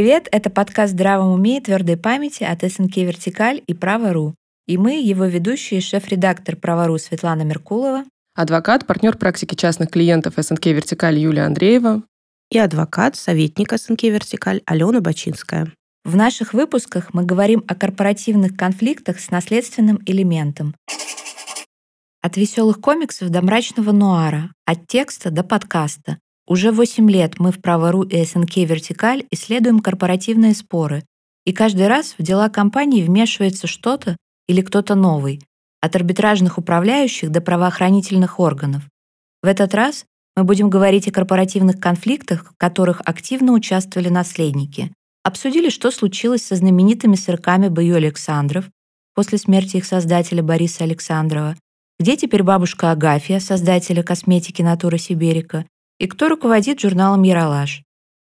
Привет, это подкаст «Здравом уме и твердой памяти» от СНК «Вертикаль» и «Право.ру». И мы, его ведущие, шеф-редактор «Право.ру» Светлана Меркулова, адвокат, партнер практики частных клиентов СНК «Вертикаль» Юлия Андреева и адвокат, советник СНК «Вертикаль» Алена Бачинская. В наших выпусках мы говорим о корпоративных конфликтах с наследственным элементом. От веселых комиксов до мрачного нуара, от текста до подкаста. Уже 8 лет мы в Право.ру и СНК «Вертикаль» исследуем корпоративные споры, и каждый раз в дела компании вмешивается что-то или кто-то новый, от арбитражных управляющих до правоохранительных органов. В этот раз мы будем говорить о корпоративных конфликтах, в которых активно участвовали наследники. Обсудили, что случилось со знаменитыми сырками Бою Александров после смерти их создателя Бориса Александрова, где теперь бабушка Агафья, создателя косметики Натура Сиберика, и кто руководит журналом «Яралаш».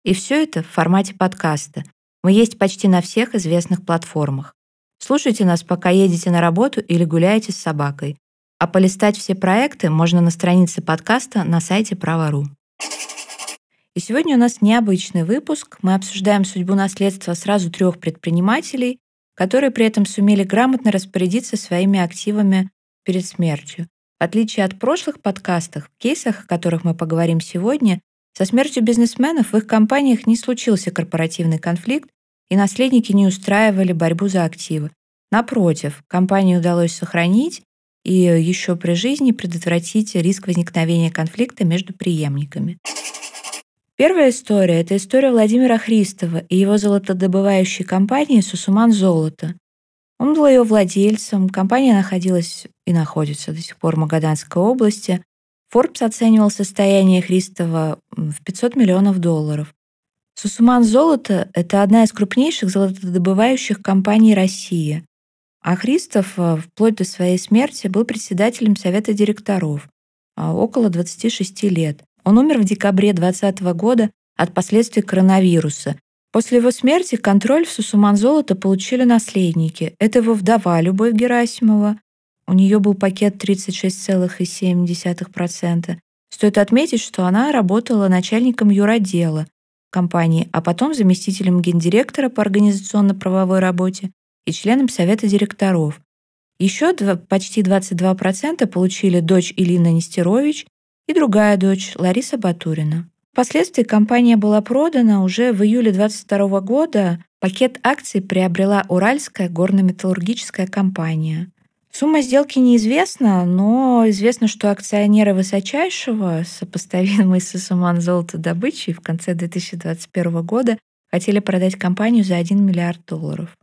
И все это в формате подкаста. Мы есть почти на всех известных платформах. Слушайте нас, пока едете на работу или гуляете с собакой. А полистать все проекты можно на странице подкаста на сайте Право.ру. И сегодня у нас необычный выпуск. Мы обсуждаем судьбу наследства сразу трех предпринимателей, которые при этом сумели грамотно распорядиться своими активами перед смертью. В отличие от прошлых подкастов, в кейсах, о которых мы поговорим сегодня, со смертью бизнесменов в их компаниях не случился корпоративный конфликт, и наследники не устраивали борьбу за активы. Напротив, компании удалось сохранить и еще при жизни предотвратить риск возникновения конфликта между преемниками. Первая история – это история Владимира Христова и его золотодобывающей компании «Сусуман Золото». Он был ее владельцем, компания находилась и находится до сих пор в Магаданской области. Forbes оценивал состояние Христова в 500 миллионов долларов. Сусуман Золото – это одна из крупнейших золотодобывающих компаний России. А Христов э, вплоть до своей смерти был председателем совета директоров а, около 26 лет. Он умер в декабре 2020 года от последствий коронавируса После его смерти контроль в Сусуман золото получили наследники. Это его вдова Любовь Герасимова. У нее был пакет 36,7%. Стоит отметить, что она работала начальником юротдела компании, а потом заместителем гендиректора по организационно-правовой работе и членом совета директоров. Еще почти 22% получили дочь Илина Нестерович и другая дочь Лариса Батурина. Впоследствии компания была продана уже в июле 2022 года. Пакет акций приобрела Уральская горно-металлургическая компания. Сумма сделки неизвестна, но известно, что акционеры высочайшего, сопоставимые с Суман золотодобычей в конце 2021 года, хотели продать компанию за 1 миллиард долларов.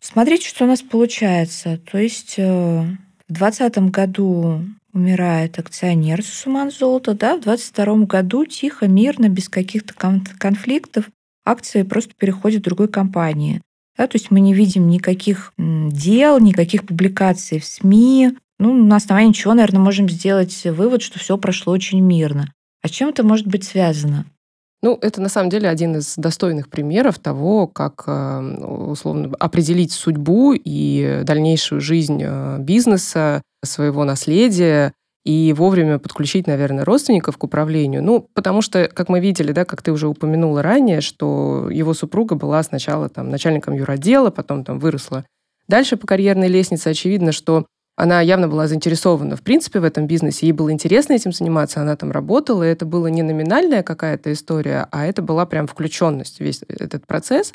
Смотрите, что у нас получается. То есть э, в 2020 году умирает акционер Сусуман Золото, да, в 22 году тихо, мирно, без каких-то конфликтов акции просто переходят в другой компании. Да, то есть мы не видим никаких дел, никаких публикаций в СМИ. Ну, на основании чего, наверное, можем сделать вывод, что все прошло очень мирно. А чем это может быть связано? Ну, это на самом деле один из достойных примеров того, как э, условно определить судьбу и дальнейшую жизнь э, бизнеса, своего наследия и вовремя подключить, наверное, родственников к управлению. Ну, потому что, как мы видели, да, как ты уже упомянула ранее, что его супруга была сначала там начальником юротдела, потом там выросла дальше по карьерной лестнице. Очевидно, что она явно была заинтересована, в принципе, в этом бизнесе. Ей было интересно этим заниматься, она там работала, и это была не номинальная какая-то история, а это была прям включенность весь этот процесс.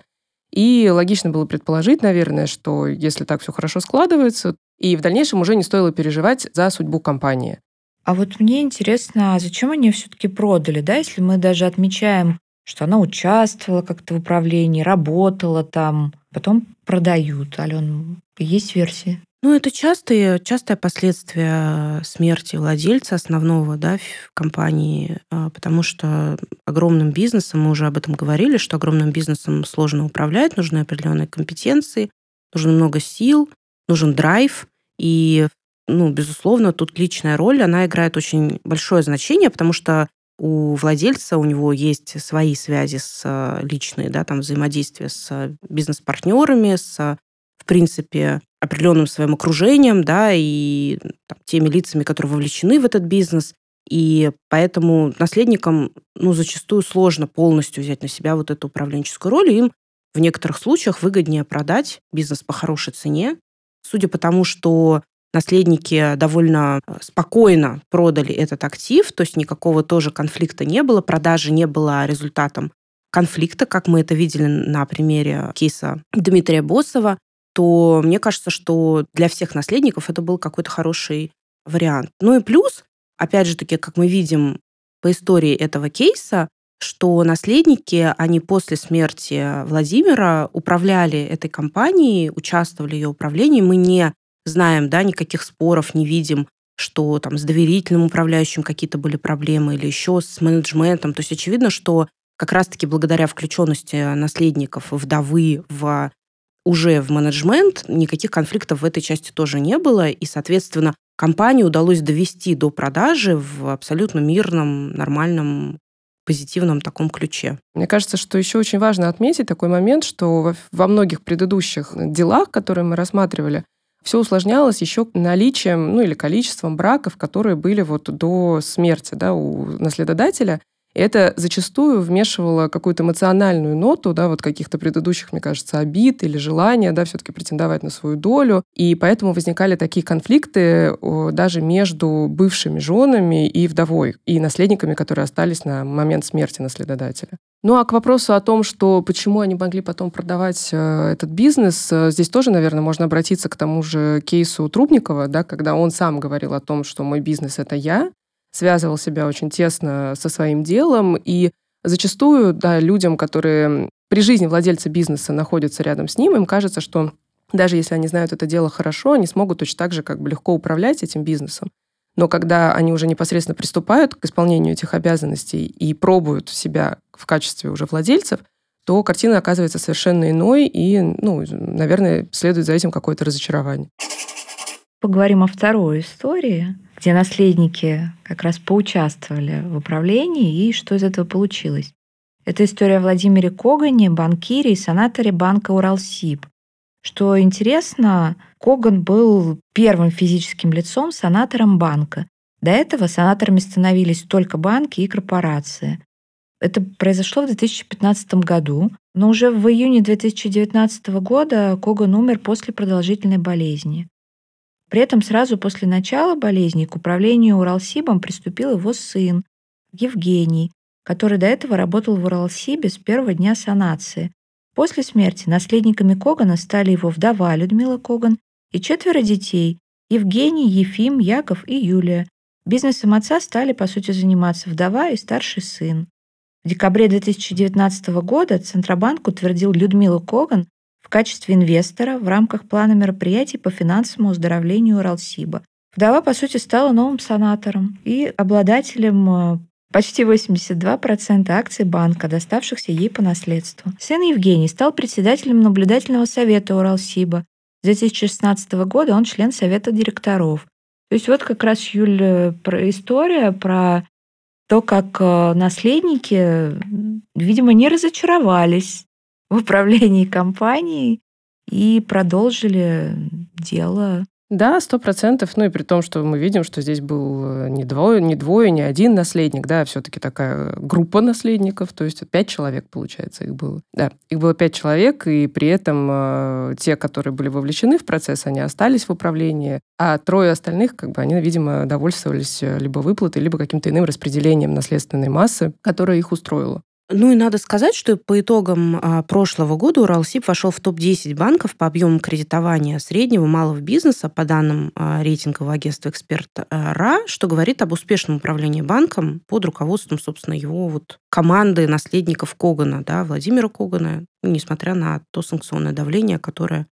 И логично было предположить, наверное, что если так все хорошо складывается, и в дальнейшем уже не стоило переживать за судьбу компании. А вот мне интересно, а зачем они все-таки продали, да, если мы даже отмечаем, что она участвовала как-то в управлении, работала там, потом продают. Ален, есть версии? Ну, это частые, частое последствие смерти владельца основного да, компании, а, потому что огромным бизнесом, мы уже об этом говорили, что огромным бизнесом сложно управлять, нужны определенные компетенции, нужно много сил, нужен драйв, и, ну, безусловно, тут личная роль, она играет очень большое значение, потому что у владельца, у него есть свои связи с а, личные, да, там взаимодействие с бизнес-партнерами, с в принципе, определенным своим окружением, да, и там, теми лицами, которые вовлечены в этот бизнес. И поэтому наследникам ну, зачастую сложно полностью взять на себя вот эту управленческую роль. И им в некоторых случаях выгоднее продать бизнес по хорошей цене. Судя по тому, что наследники довольно э, спокойно продали этот актив, то есть никакого тоже конфликта не было, продажи не было результатом конфликта, как мы это видели на примере кейса Дмитрия Босова, то мне кажется, что для всех наследников это был какой-то хороший вариант. Ну и плюс, опять же таки, как мы видим по истории этого кейса, что наследники, они после смерти Владимира управляли этой компанией, участвовали в ее управлении. Мы не знаем, да, никаких споров не видим, что там с доверительным управляющим какие-то были проблемы или еще с менеджментом. То есть очевидно, что как раз-таки благодаря включенности наследников вдовы в уже в менеджмент никаких конфликтов в этой части тоже не было, и, соответственно, компании удалось довести до продажи в абсолютно мирном, нормальном позитивном таком ключе. Мне кажется, что еще очень важно отметить такой момент, что во многих предыдущих делах, которые мы рассматривали, все усложнялось еще наличием, ну или количеством браков, которые были вот до смерти да, у наследодателя. Это зачастую вмешивало какую-то эмоциональную ноту, да, вот каких-то предыдущих, мне кажется, обид или желания, да, все-таки претендовать на свою долю. И поэтому возникали такие конфликты даже между бывшими женами и вдовой, и наследниками, которые остались на момент смерти наследодателя. Ну а к вопросу о том, что почему они могли потом продавать э, этот бизнес, э, здесь тоже, наверное, можно обратиться к тому же кейсу Трубникова, да, когда он сам говорил о том, что мой бизнес это я, связывал себя очень тесно со своим делом, и зачастую, да, людям, которые при жизни владельца бизнеса находятся рядом с ним, им кажется, что даже если они знают это дело хорошо, они смогут точно так же как бы легко управлять этим бизнесом. Но когда они уже непосредственно приступают к исполнению этих обязанностей и пробуют себя в качестве уже владельцев, то картина оказывается совершенно иной, и, ну, наверное, следует за этим какое-то разочарование. Поговорим о второй истории где наследники как раз поучаствовали в управлении и что из этого получилось. Это история о Владимире Когане, банкире и санаторе банка Уралсиб. Что интересно, Коган был первым физическим лицом санатором банка. До этого санаторами становились только банки и корпорации. Это произошло в 2015 году, но уже в июне 2019 года Коган умер после продолжительной болезни. При этом сразу после начала болезни к управлению Уралсибом приступил его сын Евгений, который до этого работал в Уралсибе с первого дня санации. После смерти наследниками Когана стали его вдова Людмила Коган и четверо детей – Евгений, Ефим, Яков и Юлия. Бизнесом отца стали, по сути, заниматься вдова и старший сын. В декабре 2019 года Центробанк утвердил Людмилу Коган в качестве инвестора в рамках плана мероприятий по финансовому оздоровлению Уралсиба. Вдова, по сути, стала новым санатором и обладателем э, почти 82% акций банка, доставшихся ей по наследству. Сын Евгений стал председателем наблюдательного совета Уралсиба. С 2016 года он член совета директоров. То есть вот как раз, Юль, э, про история про то, как э, наследники, видимо, не разочаровались в управлении компанией и продолжили дело да, сто процентов. Ну и при том, что мы видим, что здесь был э, не двое, не двое, не один наследник, да, а все-таки такая группа наследников, то есть пять человек, получается, их было. Да, их было пять человек, и при этом э, те, которые были вовлечены в процесс, они остались в управлении, а трое остальных, как бы, они, видимо, довольствовались э, либо выплатой, либо каким-то иным распределением наследственной массы, которая их устроила. Ну и надо сказать, что по итогам а, прошлого года Уралсиб вошел в топ-10 банков по объему кредитования среднего малого бизнеса по данным а, рейтингового агентства «Эксперт РА», что говорит об успешном управлении банком под руководством, собственно, его вот команды наследников Когана, да, Владимира Когана, несмотря на то санкционное давление, которое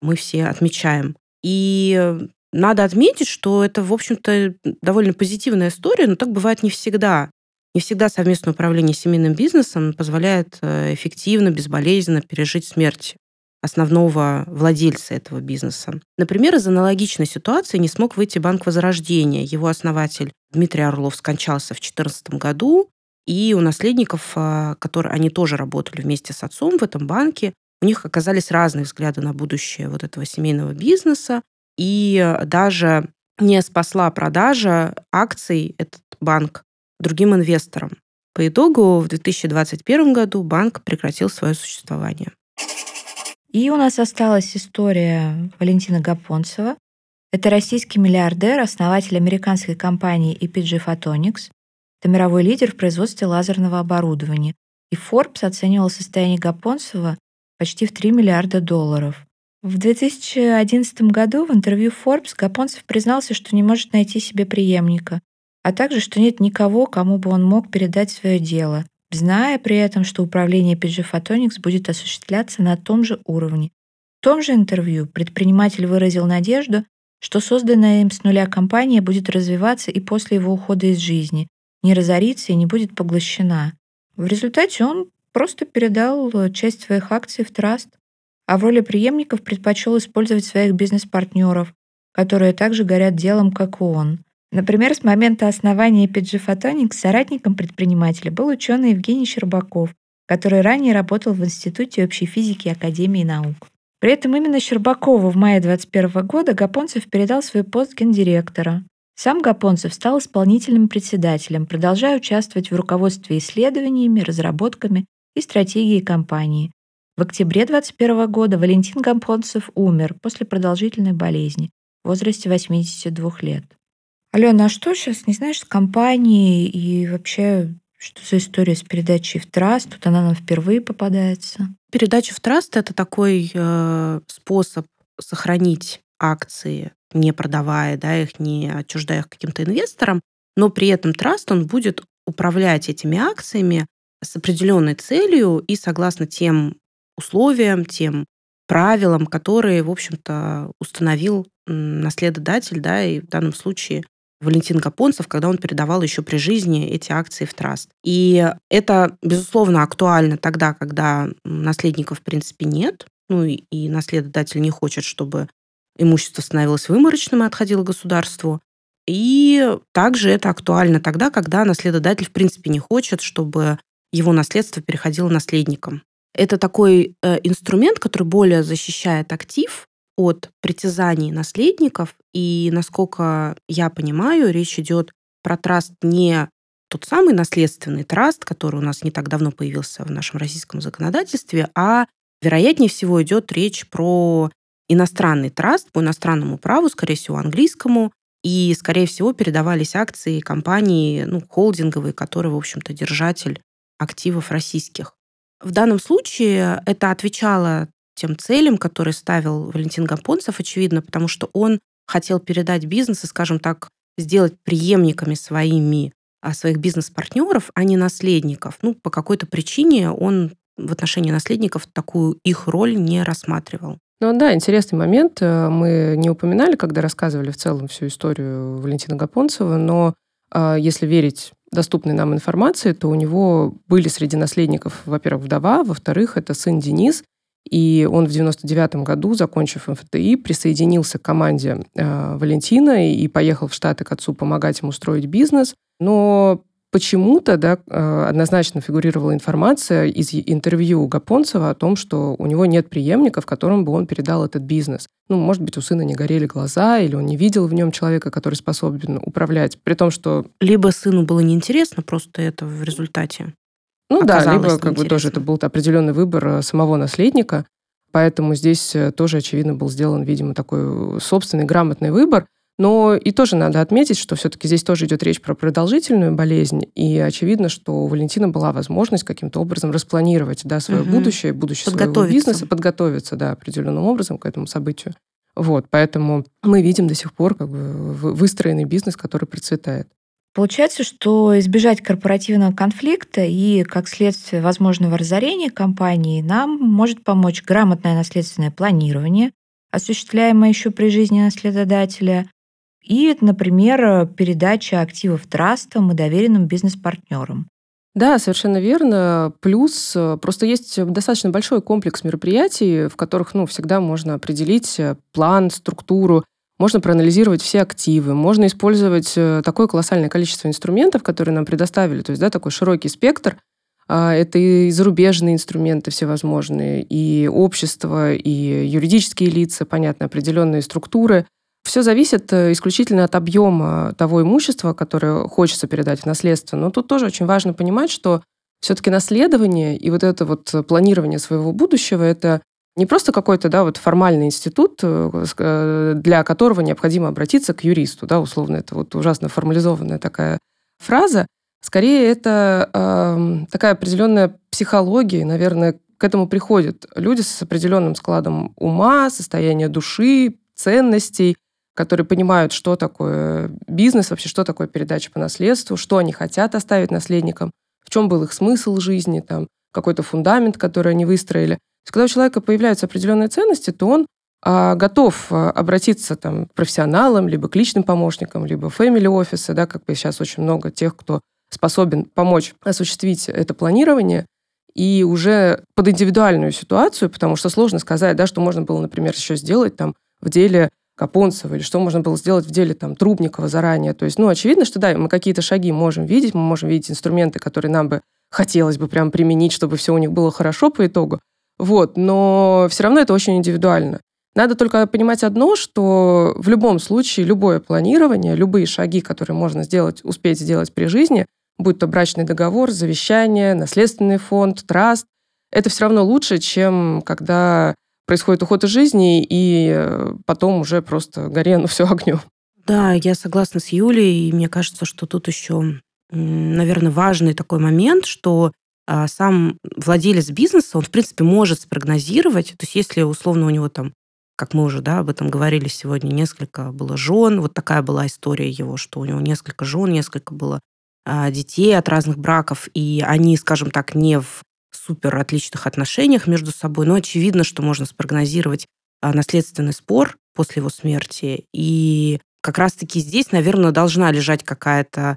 мы все отмечаем. И надо отметить, что это, в общем-то, довольно позитивная история, но так бывает не всегда. Не всегда совместное управление семейным бизнесом позволяет э, эффективно, безболезненно пережить смерть основного владельца этого бизнеса. Например, из аналогичной ситуации не смог выйти Банк Возрождения. Его основатель Дмитрий Орлов скончался в 2014 году, и у наследников, э, которые они тоже работали вместе с отцом в этом банке, у них оказались разные взгляды на будущее вот этого семейного бизнеса. И даже не спасла продажа акций этот банк другим инвесторам. По итогу в 2021 году банк прекратил свое существование. И у нас осталась история Валентина Гапонцева. Это российский миллиардер, основатель американской компании EPG Photonics. Это мировой лидер в производстве лазерного оборудования. И Forbes оценивал состояние Гапонцева почти в 3 миллиарда долларов. В 2011 году в интервью Forbes Гапонцев признался, что не может найти себе преемника, а также, что нет никого, кому бы он мог передать свое дело зная при этом, что управление PG Photonics будет осуществляться на том же уровне. В том же интервью предприниматель выразил надежду, что созданная им с нуля компания будет развиваться и после его ухода из жизни, не разорится и не будет поглощена. В результате он просто передал часть своих акций в траст, а в роли преемников предпочел использовать своих бизнес-партнеров, которые также горят делом, как и он. Например, с момента основания PG Photonics соратником предпринимателя был ученый Евгений Щербаков, который ранее работал в Институте общей физики Академии наук. При этом именно Щербакову в мае 2021 года Гапонцев передал свой пост гендиректора. Сам Гапонцев стал исполнительным председателем, продолжая участвовать в руководстве исследованиями, разработками и стратегией компании. В октябре 2021 года Валентин Гапонцев умер после продолжительной болезни в возрасте 82 лет. Алена, а что сейчас, не знаешь, с компанией и вообще что за история с передачей в траст? Тут она нам впервые попадается. Передача в траст это такой э, способ сохранить акции, не продавая да, их, не отчуждая их каким-то инвесторам, но при этом траст он будет управлять этими акциями с определенной целью и согласно тем условиям, тем правилам, которые, в общем-то, установил наследодатель, да, и в данном случае Валентин Гапонцев, когда он передавал еще при жизни эти акции в траст. И это, безусловно, актуально тогда, когда наследников, в принципе, нет, ну и, и наследодатель не хочет, чтобы имущество становилось выморочным и отходило государству. И также это актуально тогда, когда наследодатель, в принципе, не хочет, чтобы его наследство переходило наследникам. Это такой э, инструмент, который более защищает актив, от притязаний наследников, и, насколько я понимаю, речь идет про траст не тот самый наследственный траст, который у нас не так давно появился в нашем российском законодательстве, а, вероятнее всего, идет речь про иностранный траст по иностранному праву, скорее всего, английскому, и, скорее всего, передавались акции компании, ну, холдинговые, которые, в общем-то, держатель активов российских. В данном случае это отвечало тем целям, которые ставил Валентин Гапонцев, очевидно, потому что он хотел передать бизнес и, скажем так, сделать преемниками своими а своих бизнес-партнеров, а не наследников. Ну, по какой-то причине он в отношении наследников такую их роль не рассматривал. Ну да, интересный момент. Э, мы не упоминали, когда рассказывали в целом всю историю Валентина Гапонцева, но а, если верить доступной нам информации, то у него были среди наследников, во-первых, вдова, во-вторых, это сын Денис, и он в 99 году, закончив МФТИ, присоединился к команде э, Валентина и поехал в Штаты к отцу помогать ему строить бизнес. Но почему-то да, э, однозначно фигурировала информация из интервью Гапонцева о том, что у него нет преемника, в котором бы он передал этот бизнес. Ну, может быть, у сына не горели глаза, или он не видел в нем человека, который способен управлять, при том, что... Либо сыну было неинтересно просто это в результате. Ну да, либо как бы тоже это был определенный выбор э, самого наследника, поэтому здесь э, тоже, очевидно, был сделан, видимо, такой собственный грамотный выбор. Но и тоже надо отметить, что все-таки здесь тоже идет речь про продолжительную болезнь, и очевидно, что у Валентина была возможность каким-то образом распланировать да, свое угу. будущее, будущее своего бизнеса, подготовиться да, определенным образом к этому событию. Вот, поэтому мы видим до сих пор как бы выстроенный бизнес, который процветает. Получается, что избежать корпоративного конфликта и, как следствие возможного разорения компании, нам может помочь грамотное наследственное планирование, осуществляемое еще при жизни наследодателя, и, например, передача активов трастам и доверенным бизнес-партнерам. Да, совершенно верно. Плюс э, просто есть достаточно большой комплекс мероприятий, в которых ну, всегда можно определить э, план, структуру, можно проанализировать все активы, можно использовать э, такое колоссальное количество инструментов, которые нам предоставили, то есть да, такой широкий спектр. А, это и зарубежные инструменты всевозможные, и общество, и юридические лица, понятно, определенные структуры. все зависит э, исключительно от объема того имущества, которое хочется передать в наследство. Но тут тоже очень важно понимать, что все-таки наследование и вот это вот планирование своего будущего – это не просто какой-то да, вот формальный институт, э, э, для которого необходимо обратиться к юристу, да, условно, это вот ужасно формализованная такая фраза. Скорее, это э, такая определенная психология, наверное, к этому приходят люди с определенным складом ума, состояния души, ценностей, которые понимают, что такое бизнес, вообще что такое передача по наследству, что они хотят оставить наследникам, в чем был их смысл жизни, там, какой-то фундамент, который они выстроили есть, когда у человека появляются определенные ценности, то он а, готов а, обратиться там, к профессионалам, либо к личным помощникам, либо family офисы, да, как бы сейчас очень много тех, кто способен помочь осуществить это планирование, и уже под индивидуальную ситуацию, потому что сложно сказать, да, что можно было, например, еще сделать там в деле Капонцева, или что можно было сделать в деле там, Трубникова заранее. То есть, ну, очевидно, что да, мы какие-то шаги можем видеть, мы можем видеть инструменты, которые нам бы хотелось бы прям применить, чтобы все у них было хорошо по итогу. Вот, но все равно это очень индивидуально. Надо только понимать одно, что в любом случае любое планирование, любые шаги, которые можно сделать, успеть сделать при жизни, будь то брачный договор, завещание, наследственный фонд, траст, это все равно лучше, чем когда происходит уход из жизни, и э, потом уже просто горе, ну все огнем. Да, я согласна с Юлей, и мне кажется, что тут еще, наверное, важный такой момент, что а, сам владелец бизнеса, он, в принципе, может спрогнозировать, то есть если условно у него там, как мы уже да, об этом говорили сегодня, несколько было жен, вот такая была история его, что у него несколько жен, несколько было а, детей от разных браков, и они, скажем так, не в супер отличных отношениях между собой, но очевидно, что можно спрогнозировать а, наследственный спор после его смерти. И как раз-таки здесь, наверное, должна лежать какая-то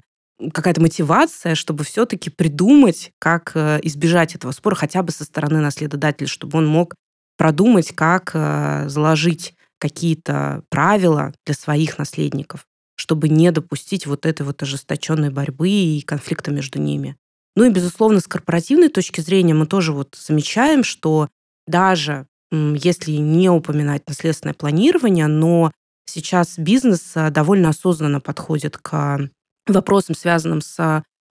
какая-то мотивация, чтобы все-таки придумать, как э, избежать этого спора хотя бы со стороны наследодателя, чтобы он мог продумать, как э, заложить какие-то правила для своих наследников, чтобы не допустить вот этой вот ожесточенной борьбы и конфликта между ними. Ну и, безусловно, с корпоративной точки зрения мы тоже вот замечаем, что даже если не упоминать наследственное планирование, но сейчас бизнес э, довольно осознанно подходит к вопросам, связанным с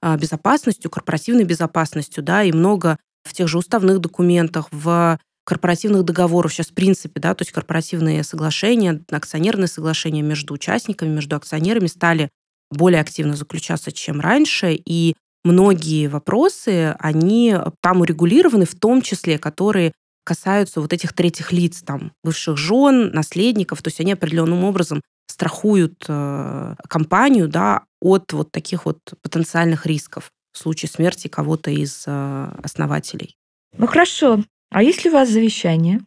а, безопасностью, корпоративной безопасностью, да, и много в тех же уставных документах, в корпоративных договорах сейчас в принципе, да, то есть корпоративные соглашения, акционерные соглашения между участниками, между акционерами стали более активно заключаться, чем раньше, и многие вопросы, они там урегулированы, в том числе, которые касаются вот этих третьих лиц, там, бывших жен, наследников, то есть они определенным образом страхуют э, компанию да, от вот таких вот потенциальных рисков в случае смерти кого-то из э, основателей. Ну хорошо. А есть ли у вас завещание?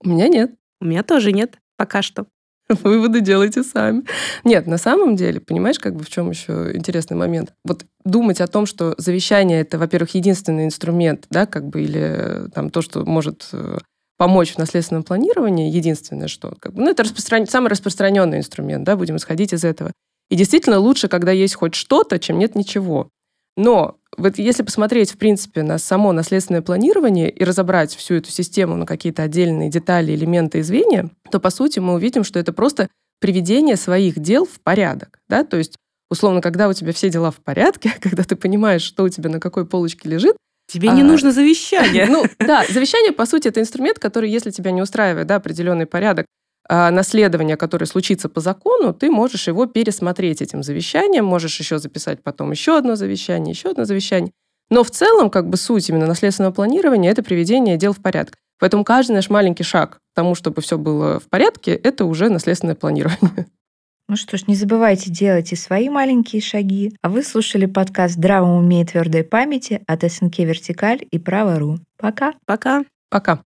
У меня нет. У меня тоже нет, пока что. Выводы делайте сами. Нет, на самом деле, понимаешь, как бы в чем еще интересный момент? Вот думать о том, что завещание это, во-первых, единственный инструмент, да, как бы, или э, там то, что может э, помочь в наследственном планировании, единственное, что... Как бы, ну, это распростран... самый распространенный инструмент, да, будем исходить из этого. И действительно лучше, когда есть хоть что-то, чем нет ничего. Но вот если посмотреть, в принципе, на само наследственное планирование и разобрать всю эту систему на какие-то отдельные детали, элементы и звенья, то, по сути, мы увидим, что это просто приведение своих дел в порядок. Да? То есть, условно, когда у тебя все дела в порядке, когда ты понимаешь, что у тебя на какой полочке лежит, Тебе а, не нужно завещание. Ну, да, завещание, по сути, это инструмент, который, если тебя не устраивает да, определенный порядок наследования, которое случится по закону, ты можешь его пересмотреть этим завещанием, можешь еще записать потом еще одно завещание, еще одно завещание. Но в целом, как бы суть именно наследственного планирования – это приведение дел в порядок. Поэтому каждый наш маленький шаг к тому, чтобы все было в порядке, это уже наследственное планирование. Ну что ж, не забывайте делать и свои маленькие шаги. А вы слушали подкаст «Здравом уме и твердой памяти» от СНК «Вертикаль» и «Право.ру». Пока. Пока. Пока.